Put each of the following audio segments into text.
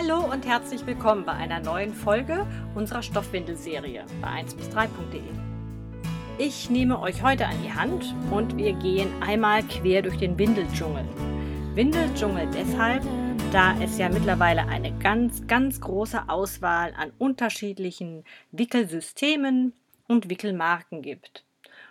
Hallo und herzlich willkommen bei einer neuen Folge unserer Stoffwindelserie bei 1 bis 3.de. Ich nehme euch heute an die Hand und wir gehen einmal quer durch den Windeldschungel. Windeldschungel deshalb, da es ja mittlerweile eine ganz, ganz große Auswahl an unterschiedlichen Wickelsystemen und Wickelmarken gibt.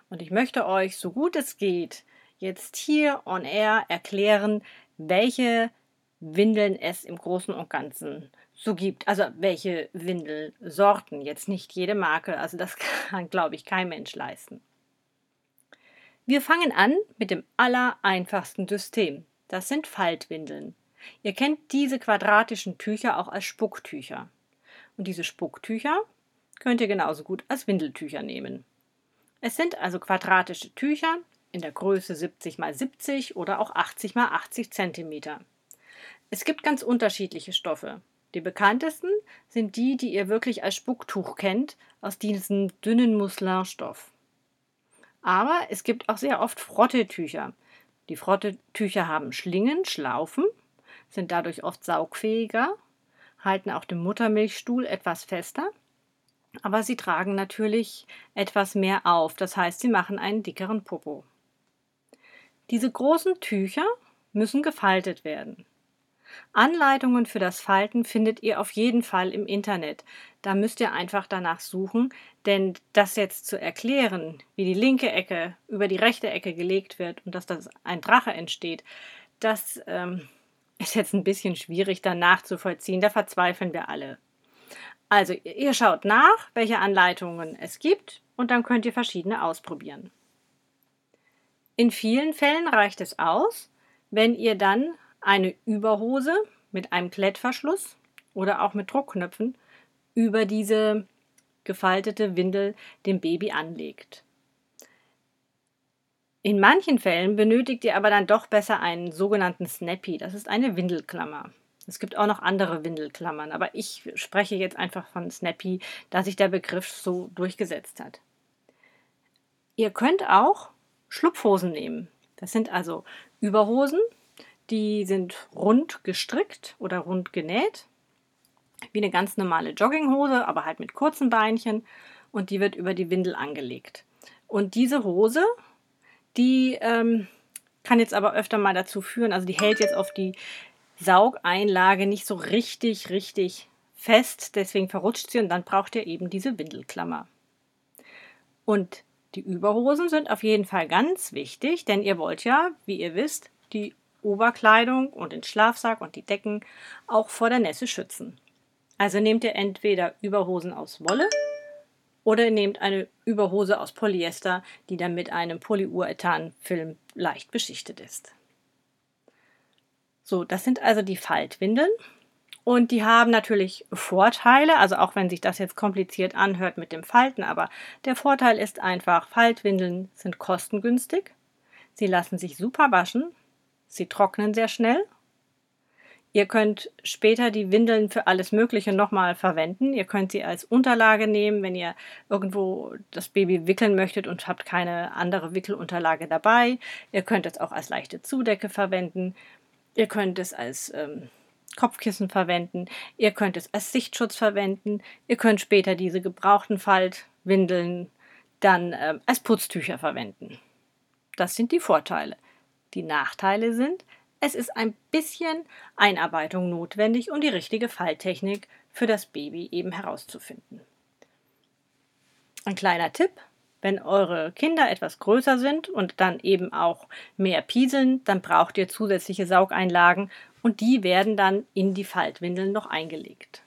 Und ich möchte euch, so gut es geht, jetzt hier on air erklären, welche Windeln es im Großen und Ganzen so gibt. Also welche Windelsorten, jetzt nicht jede Marke, also das kann, glaube ich, kein Mensch leisten. Wir fangen an mit dem allereinfachsten System. Das sind Faltwindeln. Ihr kennt diese quadratischen Tücher auch als Spucktücher. Und diese Spucktücher könnt ihr genauso gut als Windeltücher nehmen. Es sind also quadratische Tücher in der Größe 70 x 70 oder auch 80 x 80 cm. Es gibt ganz unterschiedliche Stoffe. Die bekanntesten sind die, die ihr wirklich als Spucktuch kennt, aus diesem dünnen Musselinstoff. Aber es gibt auch sehr oft Frottetücher. Die Frottetücher haben Schlingen, Schlaufen, sind dadurch oft saugfähiger, halten auch den Muttermilchstuhl etwas fester, aber sie tragen natürlich etwas mehr auf, das heißt, sie machen einen dickeren Popo. Diese großen Tücher müssen gefaltet werden. Anleitungen für das Falten findet ihr auf jeden Fall im Internet. Da müsst ihr einfach danach suchen, denn das jetzt zu erklären, wie die linke Ecke über die rechte Ecke gelegt wird und dass das ein Drache entsteht, das ähm, ist jetzt ein bisschen schwierig da nachzuvollziehen. Da verzweifeln wir alle. Also ihr schaut nach, welche Anleitungen es gibt und dann könnt ihr verschiedene ausprobieren. In vielen Fällen reicht es aus, wenn ihr dann eine Überhose mit einem Klettverschluss oder auch mit Druckknöpfen über diese gefaltete Windel dem Baby anlegt. In manchen Fällen benötigt ihr aber dann doch besser einen sogenannten Snappy. Das ist eine Windelklammer. Es gibt auch noch andere Windelklammern, aber ich spreche jetzt einfach von Snappy, da sich der Begriff so durchgesetzt hat. Ihr könnt auch Schlupfhosen nehmen. Das sind also Überhosen, die sind rund gestrickt oder rund genäht, wie eine ganz normale Jogginghose, aber halt mit kurzen Beinchen und die wird über die Windel angelegt. Und diese Hose, die ähm, kann jetzt aber öfter mal dazu führen, also die hält jetzt auf die Saugeinlage nicht so richtig, richtig fest, deswegen verrutscht sie und dann braucht ihr eben diese Windelklammer. Und die Überhosen sind auf jeden Fall ganz wichtig, denn ihr wollt ja, wie ihr wisst, die Oberkleidung und den Schlafsack und die Decken auch vor der Nässe schützen. Also nehmt ihr entweder Überhosen aus Wolle oder ihr nehmt eine Überhose aus Polyester, die dann mit einem Polyurethanfilm leicht beschichtet ist. So, das sind also die Faltwindeln. Und die haben natürlich Vorteile, also auch wenn sich das jetzt kompliziert anhört mit dem Falten, aber der Vorteil ist einfach, Faltwindeln sind kostengünstig, sie lassen sich super waschen, sie trocknen sehr schnell. Ihr könnt später die Windeln für alles Mögliche nochmal verwenden. Ihr könnt sie als Unterlage nehmen, wenn ihr irgendwo das Baby wickeln möchtet und habt keine andere Wickelunterlage dabei. Ihr könnt es auch als leichte Zudecke verwenden. Ihr könnt es als ähm, Kopfkissen verwenden. Ihr könnt es als Sichtschutz verwenden. Ihr könnt später diese gebrauchten Faltwindeln dann äh, als Putztücher verwenden. Das sind die Vorteile. Die Nachteile sind, es ist ein bisschen Einarbeitung notwendig, um die richtige Falttechnik für das Baby eben herauszufinden. Ein kleiner Tipp, wenn eure Kinder etwas größer sind und dann eben auch mehr pieseln, dann braucht ihr zusätzliche Saugeinlagen und die werden dann in die Faltwindeln noch eingelegt.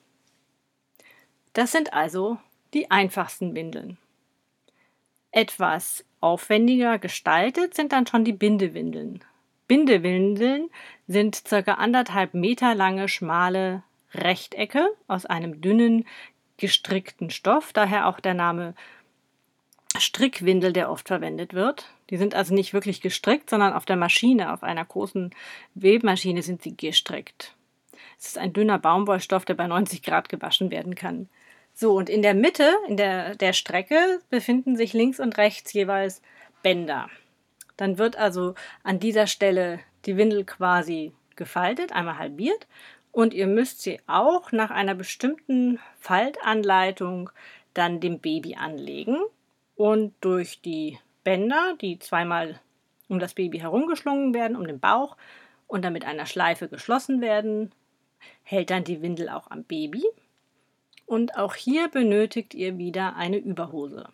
Das sind also die einfachsten Windeln. Etwas aufwendiger gestaltet sind dann schon die Bindewindeln. Bindewindeln sind circa anderthalb Meter lange schmale Rechtecke aus einem dünnen gestrickten Stoff, daher auch der Name Strickwindel, der oft verwendet wird. Die sind also nicht wirklich gestrickt, sondern auf der Maschine, auf einer großen Webmaschine sind sie gestrickt. Es ist ein dünner Baumwollstoff, der bei 90 Grad gewaschen werden kann. So, und in der Mitte in der, der Strecke befinden sich links und rechts jeweils Bänder. Dann wird also an dieser Stelle die Windel quasi gefaltet, einmal halbiert Und ihr müsst sie auch nach einer bestimmten Faltanleitung dann dem Baby anlegen und durch die Bänder, die zweimal um das Baby herumgeschlungen werden, um den Bauch und dann mit einer Schleife geschlossen werden, hält dann die Windel auch am Baby. Und auch hier benötigt ihr wieder eine Überhose.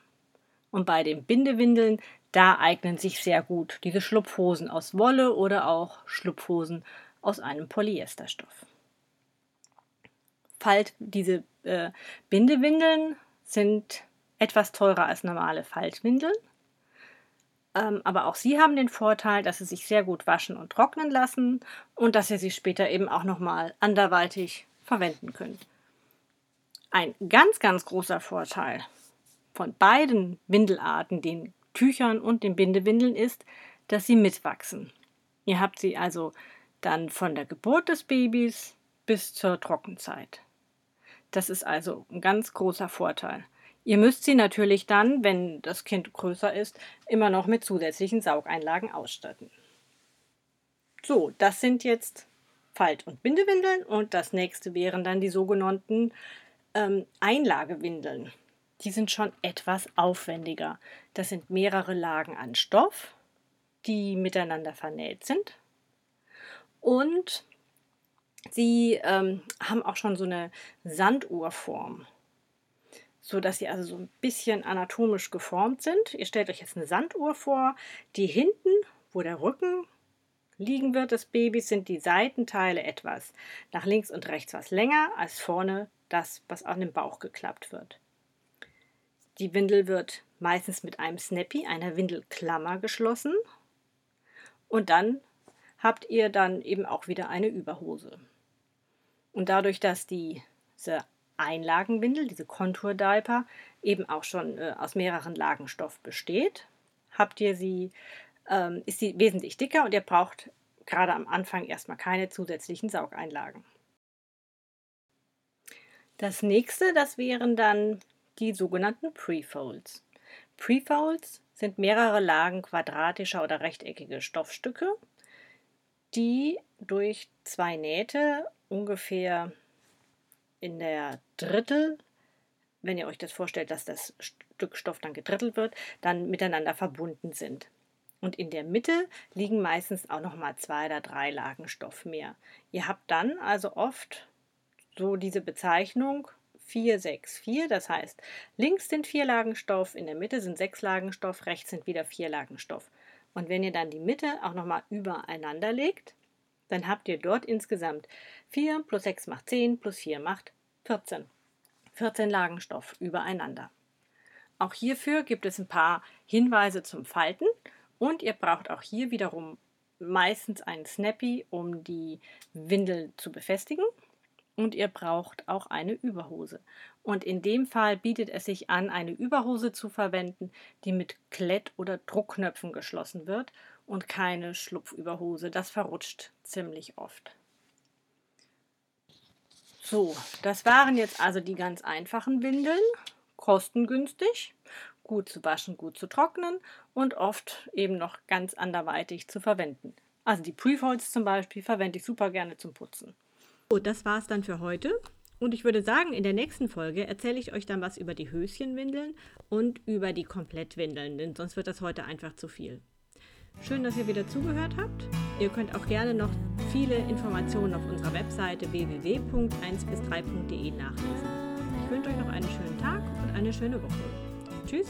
Und bei den Bindewindeln, da eignen sich sehr gut diese Schlupfhosen aus Wolle oder auch Schlupfhosen aus einem Polyesterstoff. Falt, diese äh, Bindewindeln sind etwas teurer als normale Faltwindeln. Ähm, aber auch sie haben den Vorteil, dass sie sich sehr gut waschen und trocknen lassen und dass ihr sie später eben auch nochmal anderweitig verwenden könnt. Ein ganz, ganz großer Vorteil von beiden Windelarten, den Tüchern und den Bindewindeln, ist, dass sie mitwachsen. Ihr habt sie also dann von der Geburt des Babys bis zur Trockenzeit. Das ist also ein ganz großer Vorteil. Ihr müsst sie natürlich dann, wenn das Kind größer ist, immer noch mit zusätzlichen Saugeinlagen ausstatten. So, das sind jetzt Falt- und Bindewindeln und das nächste wären dann die sogenannten ähm, Einlagewindeln. Die sind schon etwas aufwendiger. Das sind mehrere Lagen an Stoff, die miteinander vernäht sind. Und sie ähm, haben auch schon so eine Sanduhrform so dass sie also so ein bisschen anatomisch geformt sind. Ihr stellt euch jetzt eine Sanduhr vor, die hinten, wo der Rücken liegen wird des Babys, sind die Seitenteile etwas nach links und rechts was länger als vorne das, was an dem Bauch geklappt wird. Die Windel wird meistens mit einem Snappy, einer Windelklammer geschlossen und dann habt ihr dann eben auch wieder eine Überhose. Und dadurch, dass diese Einlagenwindel, diese Kontur-Diaper, eben auch schon äh, aus mehreren Lagen Stoff besteht, habt ihr sie, ähm, ist sie wesentlich dicker und ihr braucht gerade am Anfang erstmal keine zusätzlichen Saugeinlagen. Das nächste, das wären dann die sogenannten Prefolds. Prefolds sind mehrere Lagen quadratischer oder rechteckige Stoffstücke, die durch zwei Nähte ungefähr in der Drittel, wenn ihr euch das vorstellt, dass das Stück Stoff dann gedrittelt wird, dann miteinander verbunden sind. Und in der Mitte liegen meistens auch noch mal zwei oder drei Lagen Stoff mehr. Ihr habt dann also oft so diese Bezeichnung 4, 6, 4. Das heißt, links sind vier Lagen Stoff, in der Mitte sind sechs Lagen Stoff, rechts sind wieder vier Lagen Stoff. Und wenn ihr dann die Mitte auch nochmal übereinander legt, dann habt ihr dort insgesamt 4 plus 6 macht 10 plus 4 macht 14. 14 Lagen Stoff übereinander. Auch hierfür gibt es ein paar Hinweise zum Falten und ihr braucht auch hier wiederum meistens einen Snappy, um die Windel zu befestigen. Und ihr braucht auch eine Überhose. Und in dem Fall bietet es sich an, eine Überhose zu verwenden, die mit Klett- oder Druckknöpfen geschlossen wird und keine Schlupfüberhose. Das verrutscht ziemlich oft. So, das waren jetzt also die ganz einfachen Windeln. Kostengünstig, gut zu waschen, gut zu trocknen und oft eben noch ganz anderweitig zu verwenden. Also die Prefolds zum Beispiel verwende ich super gerne zum Putzen. So, das war es dann für heute. Und ich würde sagen, in der nächsten Folge erzähle ich euch dann was über die Höschenwindeln und über die Komplettwindeln, denn sonst wird das heute einfach zu viel. Schön, dass ihr wieder zugehört habt. Ihr könnt auch gerne noch viele Informationen auf unserer Webseite www.1bis3.de nachlesen. Ich wünsche euch noch einen schönen Tag und eine schöne Woche. Tschüss!